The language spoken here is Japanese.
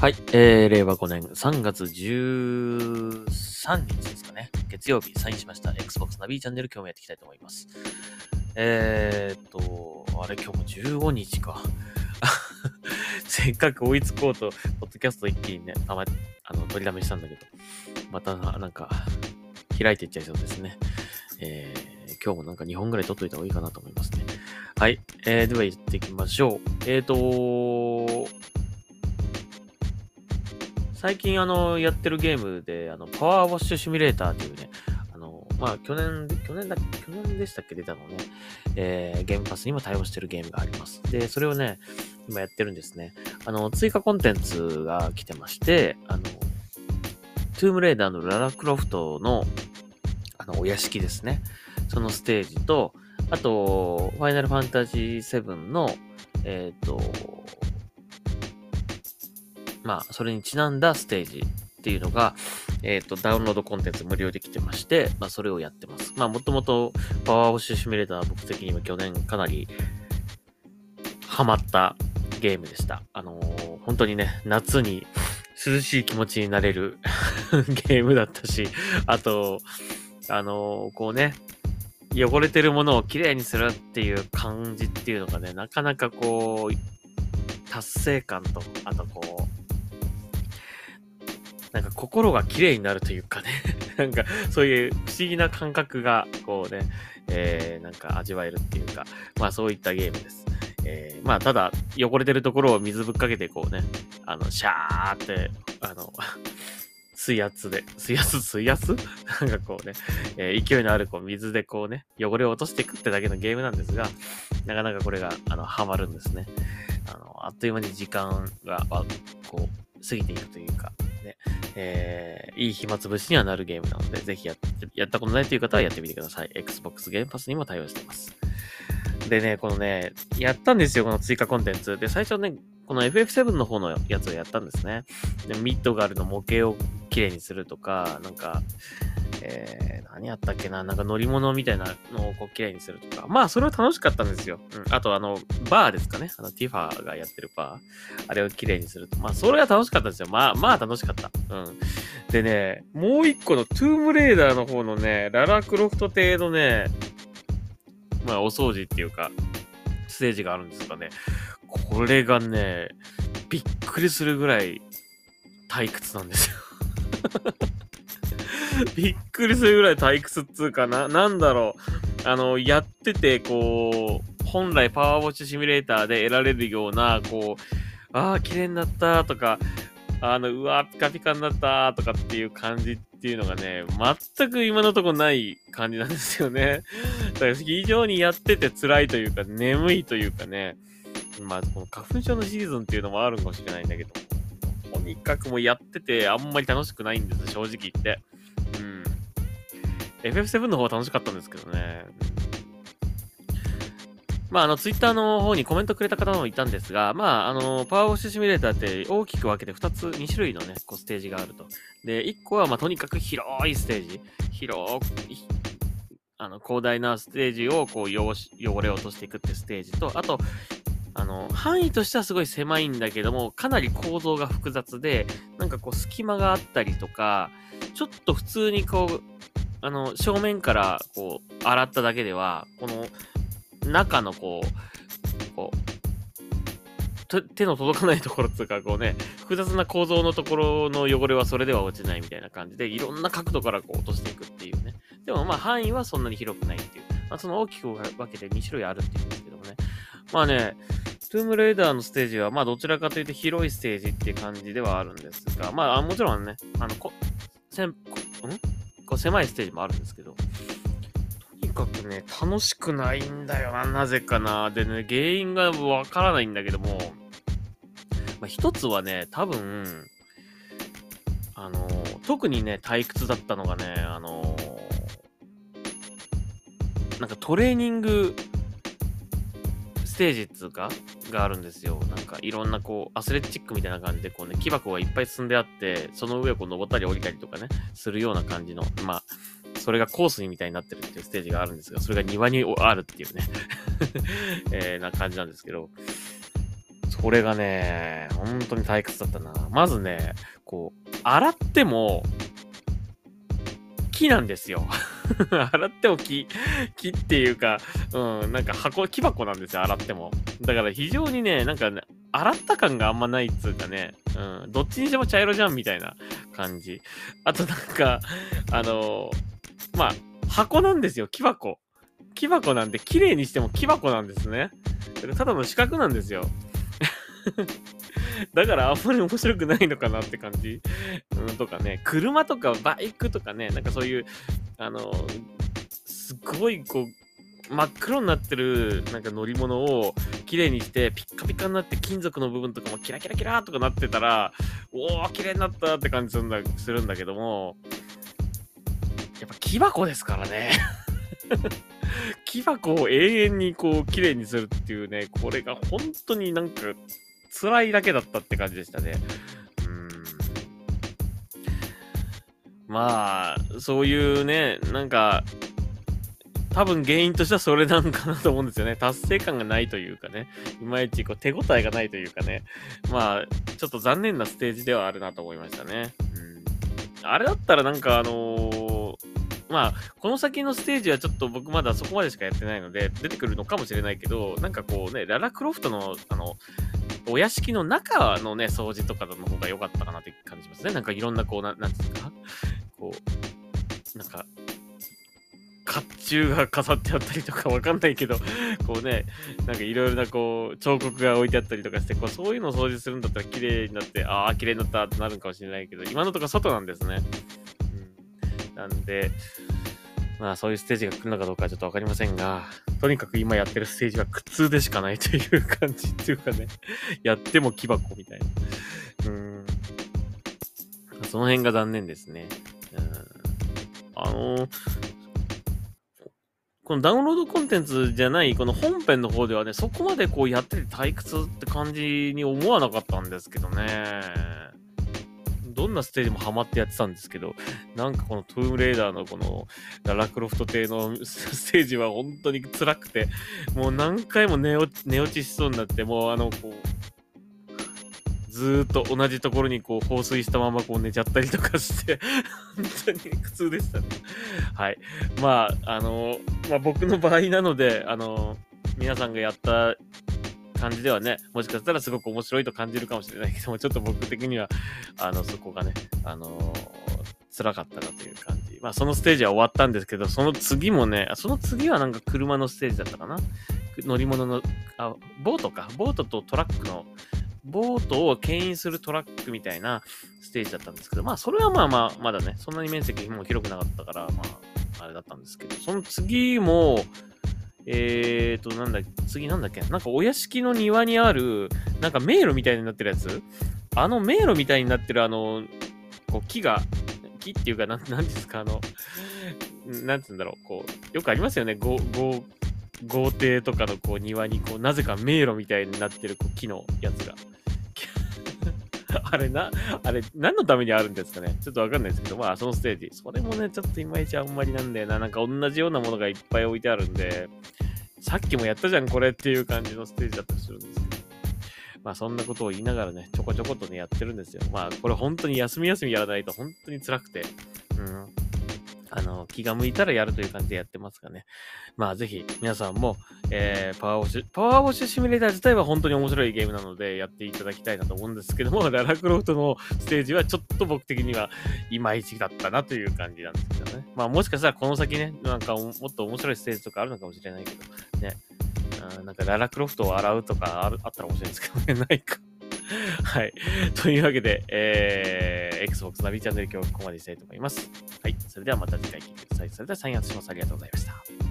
はい、えー、令和5年3月13日ですかね。月曜日サインしました Xbox ナビチャンネル今日もやっていきたいと思います。えーっと、あれ今日も15日か。せっかく追いつこうと、ポッドキャスト一気にね、たま、あの、取りだめしたんだけど、またなんか、開いていっちゃいそうですね。えー、今日もなんか2本ぐらい撮っといた方がいいかなと思いますね。はい。えー、では行っていきましょう。えーと最近あの、やってるゲームで、あの、パワーウォッシュシミュレーターっていうね、あの、まあ、去年、去年だ、去年でしたっけ？出たのね、えー、ゲームパスにも対応してるゲームがあります。で、それをね、今やってるんですね。あの、追加コンテンツが来てまして、あの、トゥームレイダーのララクロフトの、あの、お屋敷ですね。そのステージと、あと、ファイナルファンタジー7の、えっ、と、まあ、それにちなんだステージっていうのが、えっ、と、ダウンロードコンテンツ無料で来てまして、まあ、それをやってます。まあ、もともと、パワーウォッシュシミュレーターは僕的には去年かなり、ハマったゲームでした。あのー本当にね、夏に涼しい気持ちになれる ゲームだったし、あと、あのーこうね、汚れてるものをきれいにするっていう感じっていうのがね、なかなかこう、達成感と、あとこう、なんか心が綺麗になるというかね、なんかそういう不思議な感覚が、こうね、えー、なんか味わえるっていうか、まあそういったゲームです。えー、まあただ、汚れてるところを水ぶっかけてこうね、あの、シャーって、あの、水圧で、水圧、水圧？なんかこうね、えー勢いのあるこう水でこうね、汚れを落としていくってだけのゲームなんですが、なかなかこれが、あの、ハマるんですね。あの、あっという間に時間が、こう、過ぎていくというか、ね、えーいい暇つぶしにはなるゲームなので、ぜひやっ、やったことないという方はやってみてください。Xbox ゲームパスにも対応しています。でね、このね、やったんですよ、この追加コンテンツ。で、最初ね、この FF7 の方のやつをやったんですね。で、ミッドガールの模型をきれいにするとか、なんか、えー、何やったっけな、なんか乗り物みたいなのをこうきれいにするとか。まあ、それは楽しかったんですよ。うん。あと、あの、バーですかね。あの、ティファーがやってるバー。あれをきれいにすると。まあ、それは楽しかったんですよ。まあ、まあ楽しかった。うん。でね、もう一個のトゥームレーダーの方のね、ララクロフト邸のね、まあ、お掃除っていうか、ステージがあるんですがね、これがね、びっくりするぐらい退屈なんですよ。びっくりするぐらい退屈っつうかな、なんだろう。あの、やってて、こう、本来パワーウォッチシミュレーターで得られるような、こう、ああ、綺麗になったとか、あの、うわー、ピカピカになったとかっていう感じっていうのがね、全く今のところない感じなんですよね。だから非常にやってて辛いというか、眠いというかね、まあ、この花粉症のシーズンっていうのもあるかもしれないんだけど、とにかくもうやっててあんまり楽しくないんです、正直言って。FF7 の方は楽しかったんですけどね。まあ、あの、ツイッターの方にコメントくれた方もいたんですが、まあ、あの、パワーウォッシュシミュレーターって大きく分けて2つ、2種類のね、こう、ステージがあると。で、1個は、まあ、とにかく広いステージ。広い、あの、広大なステージを、こう、汚し、汚れ落としていくってステージと、あと、あの、範囲としてはすごい狭いんだけども、かなり構造が複雑で、なんかこう、隙間があったりとか、ちょっと普通にこう、あの、正面からこう、洗っただけでは、この、中のこう、こう、手の届かないところっていうか、こうね、複雑な構造のところの汚れはそれでは落ちないみたいな感じで、いろんな角度からこう落としていくっていうね。でもまあ範囲はそんなに広くないっていう。まあその大きく分けて2種類あるっていうんですけどもね。まあね、トゥームレイダーのステージは、まあどちらかというと広いステージっていう感じではあるんですが、まああもちろんね、あの、こ、せん、こん？こう狭いステージもあるんですけど、とにかくね、楽しくないんだよな、なぜかな。でね、原因がわからないんだけども、まあ一つはね、多分、あの、特にね、退屈だったのがね、あの、なんかトレーニングステージっつうかがあるんですよ。なんかいろんなこうアスレチックみたいな感じでこうね木箱がいっぱい積んであってその上をこう登ったり降りたりとかねするような感じのまあそれがコースみたいになってるっていうステージがあるんですがそれが庭にあるっていうね、えな感じなんですけどこれがね、本当に退屈だったな。まずね、こう、洗っても、木なんですよ。洗っても木、木っていうか、うん、なんか箱、木箱なんですよ、洗っても。だから非常にね、なんかね、洗った感があんまないっつうかね、うん、どっちにしても茶色じゃんみたいな感じ。あとなんか、あのー、まあ、箱なんですよ、木箱。木箱なんで、綺麗にしても木箱なんですね。ただの四角なんですよ。だからあんまり面白くないのかなって感じ。うん、とかね、車とかバイクとかね、なんかそういう、あの、すごいこう、真っ黒になってるなんか乗り物を綺麗にしてピッカピカになって金属の部分とかもキラキラキラとかなってたらおお綺麗になったって感じするんだするんだけどもやっぱ木箱ですからね 木箱を永遠にこう綺麗にするっていうねこれが本当になんか辛いだけだったって感じでしたね。まあ、そういうね、なんか、多分原因としてはそれなんかなと思うんですよね。達成感がないというかね。いまいちこう手応えがないというかね。まあ、ちょっと残念なステージではあるなと思いましたね。うん。あれだったらなんかあのー、まあ、この先のステージはちょっと僕まだそこまでしかやってないので、出てくるのかもしれないけど、なんかこうね、ララクロフトの、あの、お屋敷の中のね、掃除とかの方が良かったかなって感じますね。なんかいろんなこう、ななんですか、なんか、甲冑が飾ってあったりとかわかんないけど、こうね、なんかいろいろなこう、彫刻が置いてあったりとかして、こうそういうのを掃除するんだったら綺麗になって、ああ、綺麗になったってなるかもしれないけど、今のところ外なんですね。うん。なんで、まあそういうステージが来るのかどうかはちょっとわかりませんが、とにかく今やってるステージは苦痛でしかないという感じっていうかね、やっても木箱みたいな。うん。その辺が残念ですね。あの、このダウンロードコンテンツじゃない、この本編の方ではね、そこまでこうやってて退屈って感じに思わなかったんですけどね。どんなステージもハマってやってたんですけど、なんかこのトゥームレーダーのこのララクロフト邸の ステージは本当に辛くて、もう何回も寝落寝落ちしそうになって、もうあの、こう、ずっと同じところにこう放水したままこう寝ちゃったりとかして本当に苦痛でしたね。はい。まあ、あの、まあ僕の場合なので、あの、皆さんがやった感じではね、もしかしたらすごく面白いと感じるかもしれないけども、ちょっと僕的には、あの、そこがね、あのー、辛かったなという感じ。まあ、そのステージは終わったんですけど、その次もね、その次はなんか車のステージだったかな乗り物の、あ、ボートか。ボートとトラックの、ボートを牽引するトラックみたいなステージだったんですけど、まあ、それはまあまあ、まだね、そんなに面積も広くなかったから、まあ、あれだったんですけど、その次も、えーと、なんだ、次なんだっけなんかお屋敷の庭にある、なんか迷路みたいになってるやつ？あの迷路みたいになってるあの、こう木が、木っていうか、なん、なんですか、あの、なんつうんだろう、こう、よくありますよね、ご、ご、豪邸とかのこう庭にこう、なぜか迷路みたいになってるこう木のやつが。あれな、あれ、何のためにあるんですかね？ちょっとわかんないですけど、まあ、そのステージ。それもね、ちょっといまいちあんまりなんだよな。なんか同じようなものがいっぱい置いてあるんで、さっきもやったじゃん、これっていう感じのステージだったりするんですけど。まあ、そんなことを言いながらね、ちょこちょことね、やってるんですよ。まあ、これ本当に休み休みやらないと本当に辛くて。うん。あの、気が向いたらやるという感じでやってますがね。まあ、ぜひ、皆さんも、えー、パワーウォッシュ、パワーウォッシュシミュレーター自体は本当に面白いゲームなので、やっていただきたいなと思うんですけども、ララクロフトのステージはちょっと僕的にはいまいちだったなという感じなんですけどね。まあ、もしかしたらこの先ね、なんかもっと面白いステージとかあるのかもしれないけど、ね。あなんかララクロフトを洗うとかあるあったら面白いんですけどね、ないか。はい。というわけで、えー、Xbox ナビチャンネル今日はここまでしたいと思います。はい。それではまた次回聞いてください。それではサインアウトします。ありがとうございました。